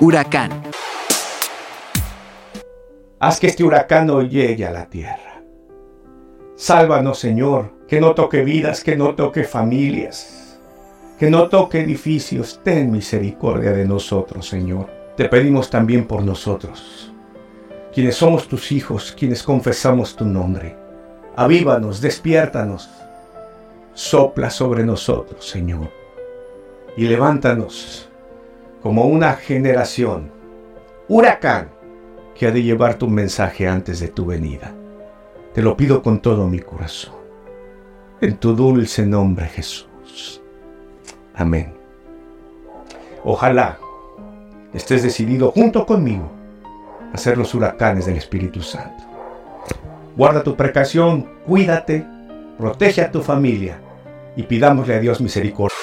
Huracán. Haz que este huracán no llegue a la tierra. Sálvanos, Señor, que no toque vidas, que no toque familias, que no toque edificios. Ten misericordia de nosotros, Señor. Te pedimos también por nosotros, quienes somos tus hijos, quienes confesamos tu nombre. Avívanos, despiértanos, sopla sobre nosotros, Señor, y levántanos como una generación, huracán, que ha de llevar tu mensaje antes de tu venida. Te lo pido con todo mi corazón. En tu dulce nombre, Jesús. Amén. Ojalá estés decidido junto conmigo a ser los huracanes del Espíritu Santo. Guarda tu precaución, cuídate, protege a tu familia y pidámosle a Dios misericordia.